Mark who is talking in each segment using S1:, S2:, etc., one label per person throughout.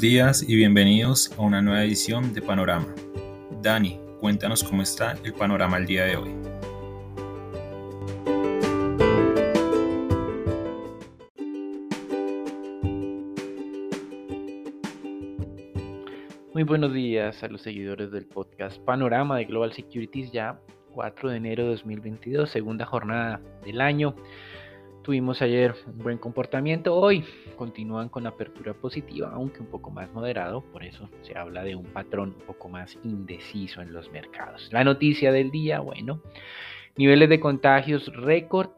S1: Días y bienvenidos a una nueva edición de Panorama. Dani, cuéntanos cómo está el panorama el día de hoy.
S2: Muy buenos días a los seguidores del podcast Panorama de Global Securities ya 4 de enero de 2022, segunda jornada del año. Tuvimos ayer un buen comportamiento, hoy continúan con apertura positiva, aunque un poco más moderado, por eso se habla de un patrón un poco más indeciso en los mercados. La noticia del día, bueno, niveles de contagios récord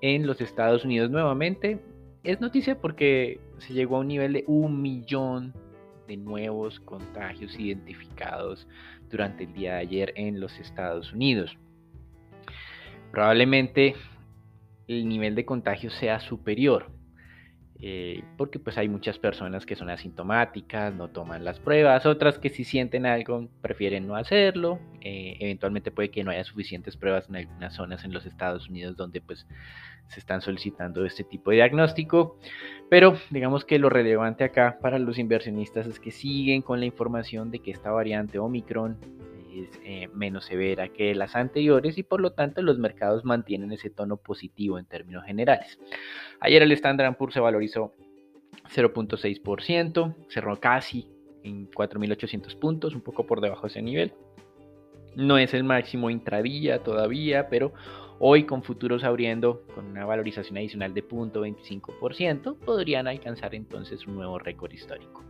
S2: en los Estados Unidos nuevamente. Es noticia porque se llegó a un nivel de un millón de nuevos contagios identificados durante el día de ayer en los Estados Unidos. Probablemente el nivel de contagio sea superior. Eh, porque pues hay muchas personas que son asintomáticas, no toman las pruebas, otras que si sienten algo prefieren no hacerlo, eh, eventualmente puede que no haya suficientes pruebas en algunas zonas en los Estados Unidos donde pues se están solicitando este tipo de diagnóstico, pero digamos que lo relevante acá para los inversionistas es que siguen con la información de que esta variante Omicron es eh, menos severa que las anteriores y por lo tanto los mercados mantienen ese tono positivo en términos generales. Ayer el Standard Poor's se valorizó 0.6%, cerró casi en 4.800 puntos, un poco por debajo de ese nivel. No es el máximo intradía todavía, pero hoy con futuros abriendo con una valorización adicional de 0.25%, podrían alcanzar entonces un nuevo récord histórico.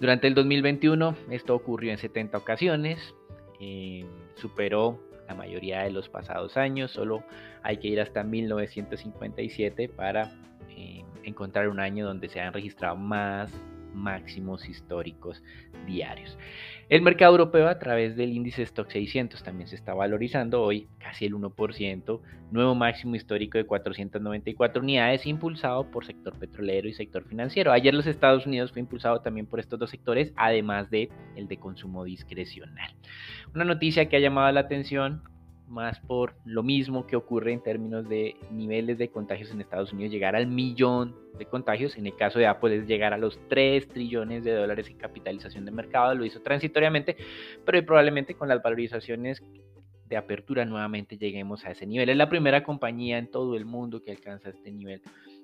S2: Durante el 2021 esto ocurrió en 70 ocasiones, eh, superó la mayoría de los pasados años, solo hay que ir hasta 1957 para eh, encontrar un año donde se han registrado más máximos históricos diarios. El mercado europeo a través del índice Stock 600 también se está valorizando hoy casi el 1%, nuevo máximo histórico de 494 unidades impulsado por sector petrolero y sector financiero. Ayer los Estados Unidos fue impulsado también por estos dos sectores, además de el de consumo discrecional. Una noticia que ha llamado la atención más por lo mismo que ocurre en términos de niveles de contagios en Estados Unidos, llegar al millón de contagios. En el caso de Apple es llegar a los 3 trillones de dólares en capitalización de mercado, lo hizo transitoriamente, pero probablemente con las valorizaciones de apertura nuevamente lleguemos a ese nivel. Es la primera compañía en todo el mundo que alcanza este nivel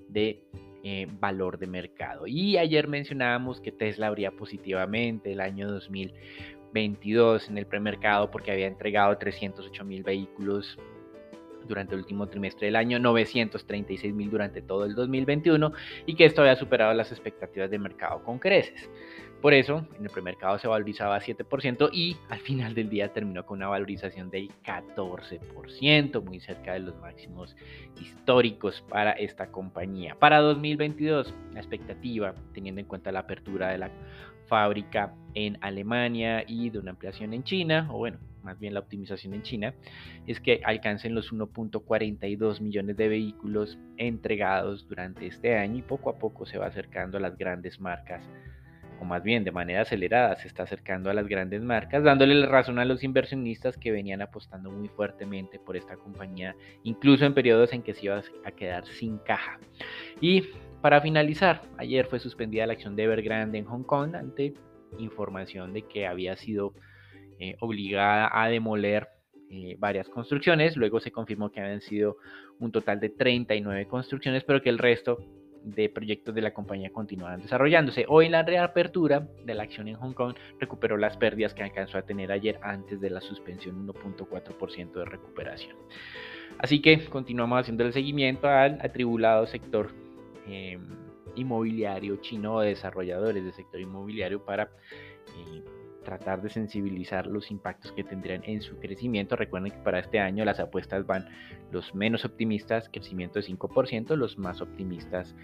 S2: de eh, valor de mercado. Y ayer mencionábamos que Tesla abría positivamente el año 2000 22 en el premercado porque había entregado 308 mil vehículos durante el último trimestre del año, 936 mil durante todo el 2021 y que esto había superado las expectativas de mercado con creces. Por eso, en el premercado se valorizaba 7% y al final del día terminó con una valorización del 14%, muy cerca de los máximos históricos para esta compañía. Para 2022, la expectativa, teniendo en cuenta la apertura de la fábrica en Alemania y de una ampliación en China, o bueno, más bien la optimización en China, es que alcancen los 1.42 millones de vehículos entregados durante este año y poco a poco se va acercando a las grandes marcas, o más bien de manera acelerada se está acercando a las grandes marcas, dándole la razón a los inversionistas que venían apostando muy fuertemente por esta compañía, incluso en periodos en que se iba a quedar sin caja. Y para finalizar, ayer fue suspendida la acción de Evergrande en Hong Kong ante información de que había sido eh, obligada a demoler eh, varias construcciones. Luego se confirmó que habían sido un total de 39 construcciones, pero que el resto de proyectos de la compañía continuaban desarrollándose. Hoy la reapertura de la acción en Hong Kong recuperó las pérdidas que alcanzó a tener ayer antes de la suspensión 1.4% de recuperación. Así que continuamos haciendo el seguimiento al atribulado sector Em, inmobiliario chino o desarrolladores del sector inmobiliario para eh, tratar de sensibilizar los impactos que tendrían en su crecimiento. Recuerden que para este año las apuestas van los menos optimistas, crecimiento de 5%, los más optimistas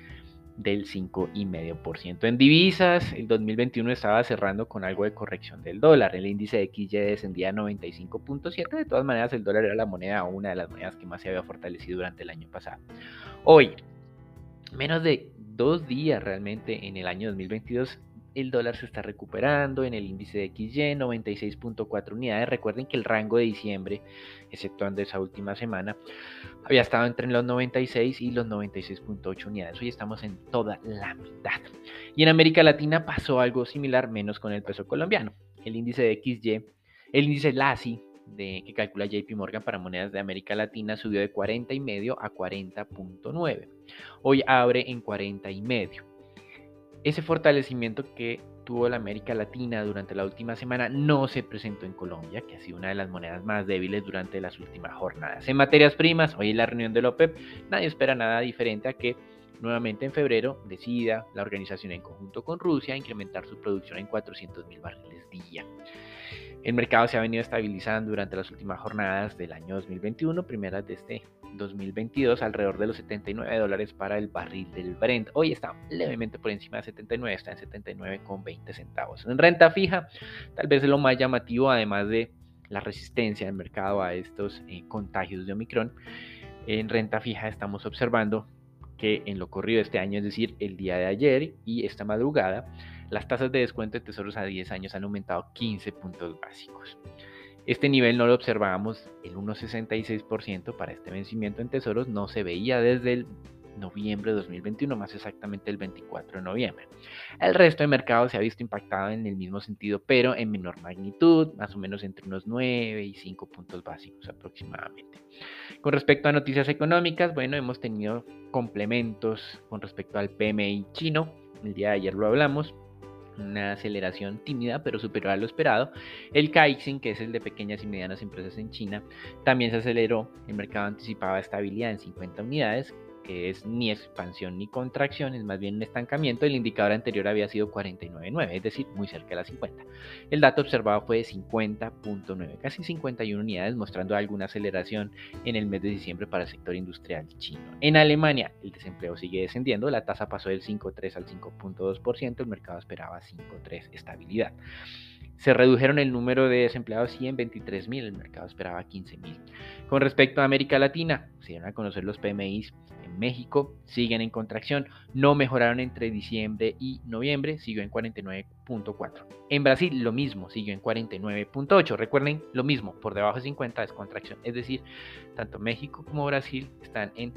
S2: del 5,5%. En divisas, el 2021 estaba cerrando con algo de corrección del dólar. El índice de XY descendía a 95.7. De todas maneras, el dólar era la moneda, una de las monedas que más se había fortalecido durante el año pasado. Hoy, menos de dos días realmente en el año 2022 el dólar se está recuperando en el índice de XY, 96.4 unidades. Recuerden que el rango de diciembre, exceptuando esa última semana, había estado entre los 96 y los 96.8 unidades. Hoy estamos en toda la mitad. Y en América Latina pasó algo similar, menos con el peso colombiano. El índice de XY, el índice LASI, que calcula JP Morgan para monedas de América Latina, subió de 40 y medio a 40.9. Hoy abre en 40 y medio. Ese fortalecimiento que tuvo la América Latina durante la última semana no se presentó en Colombia, que ha sido una de las monedas más débiles durante las últimas jornadas. En materias primas, hoy en la reunión de la OPEP, nadie espera nada diferente a que nuevamente en febrero decida la organización en conjunto con Rusia incrementar su producción en 400 mil barriles día. El mercado se ha venido estabilizando durante las últimas jornadas del año 2021, primeras de este 2022, alrededor de los 79 dólares para el barril del Brent. Hoy está levemente por encima de 79, está en 79,20 centavos. En renta fija, tal vez lo más llamativo, además de la resistencia del mercado a estos eh, contagios de Omicron, en renta fija estamos observando que en lo corrido este año, es decir, el día de ayer y esta madrugada, las tasas de descuento de tesoros a 10 años han aumentado 15 puntos básicos. Este nivel no lo observábamos, el 1,66% para este vencimiento en tesoros no se veía desde el noviembre de 2021, más exactamente el 24 de noviembre. El resto de mercado se ha visto impactado en el mismo sentido, pero en menor magnitud, más o menos entre unos 9 y 5 puntos básicos aproximadamente. Con respecto a noticias económicas, bueno, hemos tenido complementos con respecto al PMI chino, el día de ayer lo hablamos, una aceleración tímida pero superior a lo esperado. El Caixin, que es el de pequeñas y medianas empresas en China, también se aceleró. El mercado anticipaba estabilidad en 50 unidades, que es ni expansión ni contracción, es más bien un estancamiento. El indicador anterior había sido 49.9, es decir, muy cerca de las 50. El dato observado fue de 50.9, casi 51 unidades, mostrando alguna aceleración en el mes de diciembre para el sector industrial chino. En Alemania, el desempleo sigue descendiendo, la tasa pasó del 5.3 al 5.2%, el mercado esperaba 5.3 estabilidad. Se redujeron el número de desempleados y en 23.000, el mercado esperaba 15.000. Con respecto a América Latina, se dieron a conocer los PMIs en México, siguen en contracción, no mejoraron entre diciembre y noviembre, siguió en 49.4. En Brasil lo mismo, siguió en 49.8. Recuerden, lo mismo, por debajo de 50 es contracción, es decir, tanto México como Brasil están en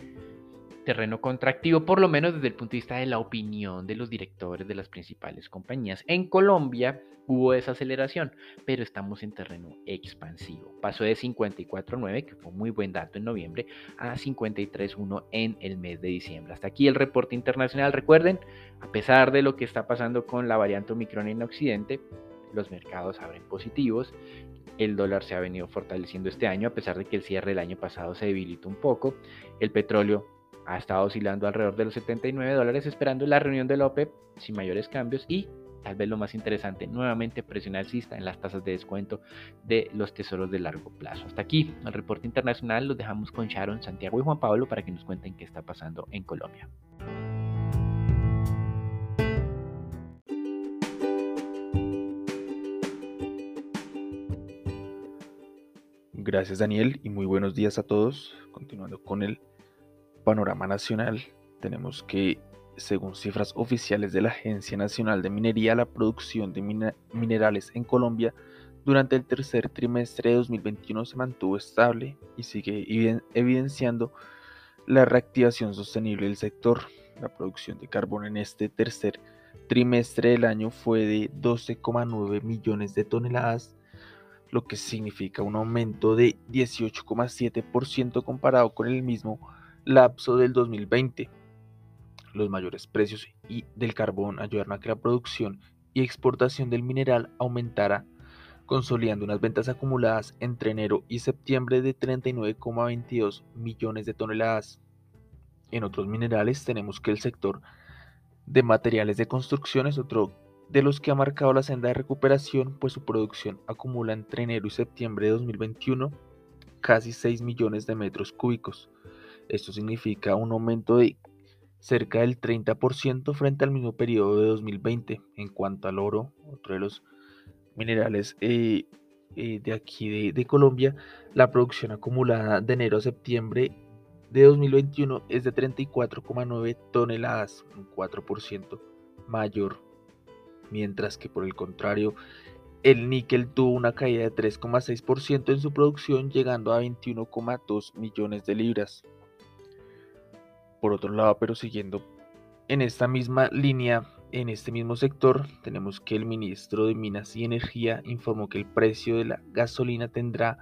S2: terreno contractivo, por lo menos desde el punto de vista de la opinión de los directores de las principales compañías. En Colombia hubo desaceleración, pero estamos en terreno expansivo. Pasó de 54.9, que fue un muy buen dato en noviembre, a 53.1 en el mes de diciembre. Hasta aquí el reporte internacional. Recuerden, a pesar de lo que está pasando con la variante Omicron en Occidente, los mercados abren positivos. El dólar se ha venido fortaleciendo este año, a pesar de que el cierre del año pasado se debilitó un poco. El petróleo ha estado oscilando alrededor de los 79 dólares esperando la reunión de la OPEP sin mayores cambios y tal vez lo más interesante, nuevamente presión alcista en las tasas de descuento de los tesoros de largo plazo. Hasta aquí el reporte internacional, los dejamos con Sharon, Santiago y Juan Pablo para que nos cuenten qué está pasando en Colombia.
S3: Gracias Daniel y muy buenos días a todos. Continuando con el panorama nacional, tenemos que, según cifras oficiales de la Agencia Nacional de Minería, la producción de minerales en Colombia durante el tercer trimestre de 2021 se mantuvo estable y sigue evidenciando la reactivación sostenible del sector. La producción de carbón en este tercer trimestre del año fue de 12,9 millones de toneladas, lo que significa un aumento de 18,7% comparado con el mismo lapso del 2020. Los mayores precios del carbón ayudaron a que la producción y exportación del mineral aumentara, consolidando unas ventas acumuladas entre enero y septiembre de 39,22 millones de toneladas. En otros minerales tenemos que el sector de materiales de construcción es otro de los que ha marcado la senda de recuperación, pues su producción acumula entre enero y septiembre de 2021 casi 6 millones de metros cúbicos. Esto significa un aumento de cerca del 30% frente al mismo periodo de 2020. En cuanto al oro, otro de los minerales eh, eh, de aquí de, Colombia, la producción acumulada de enero a septiembre de 2021 es de 34,9 toneladas, un 4% mayor mientras que por el contrario, el níquel tuvo una caída de 3,6% en su producción, llegando a 21,2 millones de libras. Por otro lado, pero siguiendo en esta misma línea, en este mismo sector, tenemos que el ministro de Minas y Energía informó que el precio de la gasolina tendrá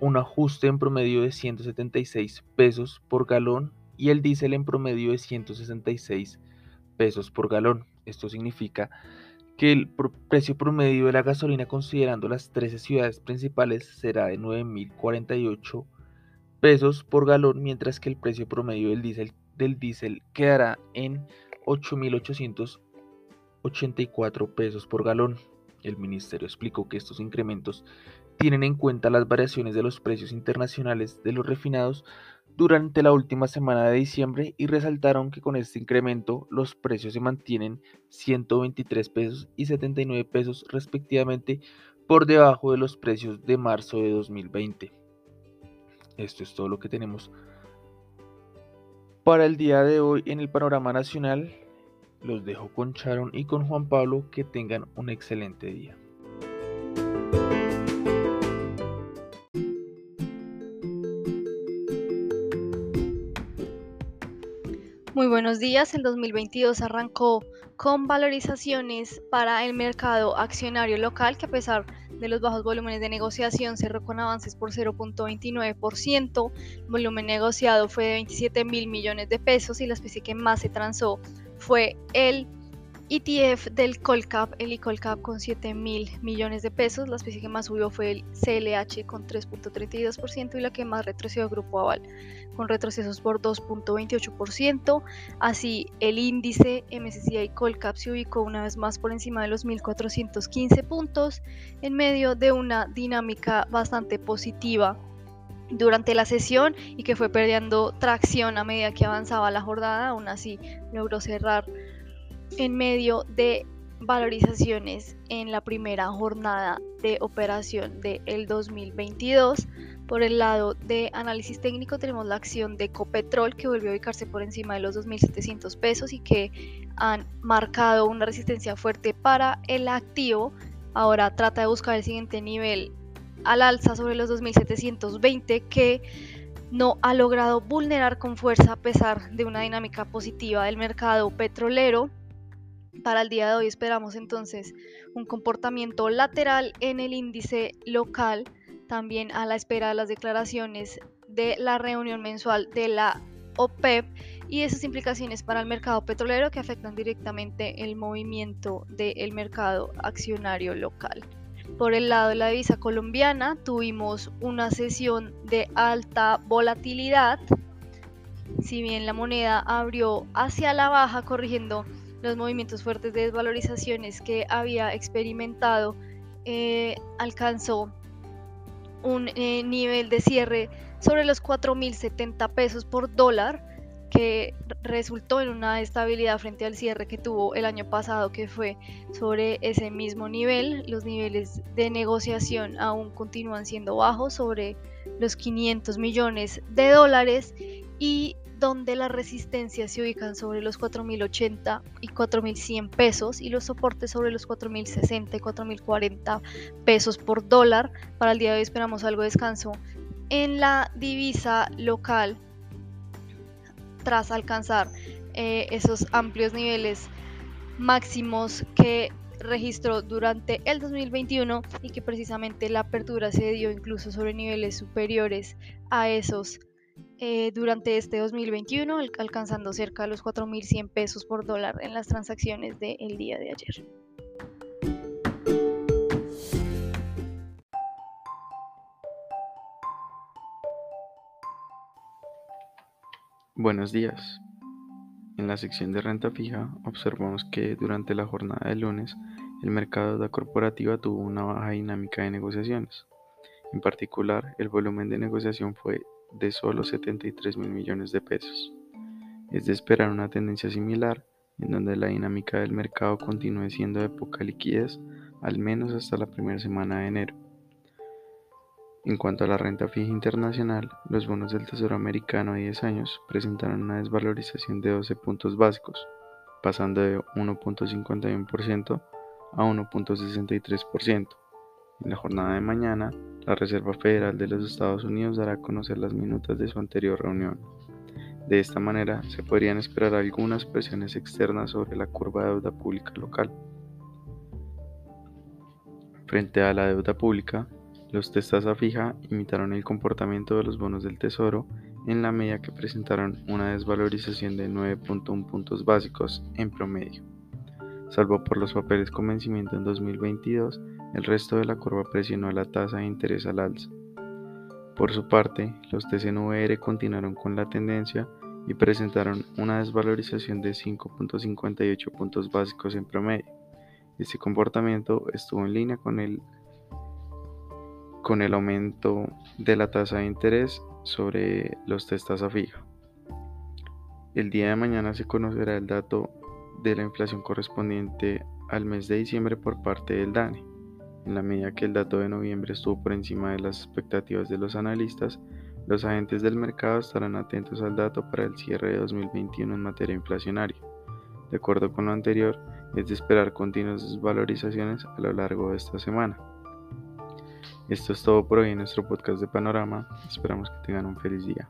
S3: un ajuste en promedio de 176 pesos por galón y el diésel en promedio de 166 pesos por galón. Esto significa que el precio promedio de la gasolina considerando las 13 ciudades principales será de 9.048 pesos por galón, mientras que el precio promedio del diésel, del diésel quedará en 8.884 pesos por galón. El ministerio explicó que estos incrementos tienen en cuenta las variaciones de los precios internacionales de los refinados durante la última semana de diciembre y resaltaron que con este incremento los precios se mantienen 123 pesos y 79 pesos respectivamente por debajo de los precios de marzo de 2020. Esto es todo lo que tenemos para el día de hoy en el panorama nacional. Los dejo con Sharon y con Juan Pablo. Que tengan un excelente día.
S4: Muy buenos días. El 2022 arrancó con valorizaciones para el mercado accionario local que a pesar de los bajos volúmenes de negociación cerró con avances por 0.29%. El volumen negociado fue de 27 mil millones de pesos y la especie que más se transó fue el ETF del Colcap, el Colcap con 7 mil millones de pesos. La especie que más subió fue el CLH con 3.32% y la que más retrocedió Grupo Aval con retrocesos por 2.28%. Así, el índice MSCI Colcap se ubicó una vez más por encima de los 1.415 puntos en medio de una dinámica bastante positiva durante la sesión y que fue perdiendo tracción a medida que avanzaba la jornada. Aún así, logró cerrar en medio de valorizaciones en la primera jornada de operación del 2022. Por el lado de análisis técnico tenemos la acción de Copetrol que volvió a ubicarse por encima de los 2.700 pesos y que han marcado una resistencia fuerte para el activo. Ahora trata de buscar el siguiente nivel al alza sobre los 2.720 que no ha logrado vulnerar con fuerza a pesar de una dinámica positiva del mercado petrolero. Para el día de hoy esperamos entonces un comportamiento lateral en el índice local, también a la espera de las declaraciones de la reunión mensual de la OPEP y esas implicaciones para el mercado petrolero que afectan directamente el movimiento del mercado accionario local. Por el lado de la divisa colombiana tuvimos una sesión de alta volatilidad, si bien la moneda abrió hacia la baja corrigiendo los movimientos fuertes de desvalorizaciones que había experimentado eh, alcanzó un eh, nivel de cierre sobre los 4.070 pesos por dólar que resultó en una estabilidad frente al cierre que tuvo el año pasado que fue sobre ese mismo nivel. Los niveles de negociación aún continúan siendo bajos sobre los 500 millones de dólares y donde las resistencias se ubican sobre los 4.080 y 4.100 pesos y los soportes sobre los 4.060 y 4.040 pesos por dólar. Para el día de hoy esperamos algo de descanso en la divisa local tras alcanzar eh, esos amplios niveles máximos que registró durante el 2021 y que precisamente la apertura se dio incluso sobre niveles superiores a esos eh, durante este 2021, alcanzando cerca de los 4.100 pesos por dólar en las transacciones del día de ayer.
S5: Buenos días. En la sección de renta fija observamos que durante la jornada de lunes el mercado de corporativa tuvo una baja dinámica de negociaciones. En particular, el volumen de negociación fue de solo 73 mil millones de pesos. Es de esperar una tendencia similar, en donde la dinámica del mercado continúe siendo de poca liquidez, al menos hasta la primera semana de enero. En cuanto a la renta fija internacional, los bonos del Tesoro americano a 10 años presentaron una desvalorización de 12 puntos básicos, pasando de 1.51% a 1.63%. En la jornada de mañana, la Reserva Federal de los Estados Unidos dará a conocer las minutas de su anterior reunión. De esta manera, se podrían esperar algunas presiones externas sobre la curva de deuda pública local. Frente a la deuda pública, los test tasa fija imitaron el comportamiento de los bonos del Tesoro en la medida que presentaron una desvalorización de 9.1 puntos básicos en promedio. Salvo por los papeles con vencimiento en 2022, el resto de la curva presionó la tasa de interés al alza. Por su parte, los TCNVR continuaron con la tendencia y presentaron una desvalorización de 5.58 puntos básicos en promedio. Este comportamiento estuvo en línea con el, con el aumento de la tasa de interés sobre los test tasa fija. El día de mañana se conocerá el dato de la inflación correspondiente al mes de diciembre por parte del DANE. En la medida que el dato de noviembre estuvo por encima de las expectativas de los analistas, los agentes del mercado estarán atentos al dato para el cierre de 2021 en materia inflacionaria. De acuerdo con lo anterior, es de esperar continuas desvalorizaciones a lo largo de esta semana. Esto es todo por hoy en nuestro podcast de Panorama. Esperamos que tengan un feliz día.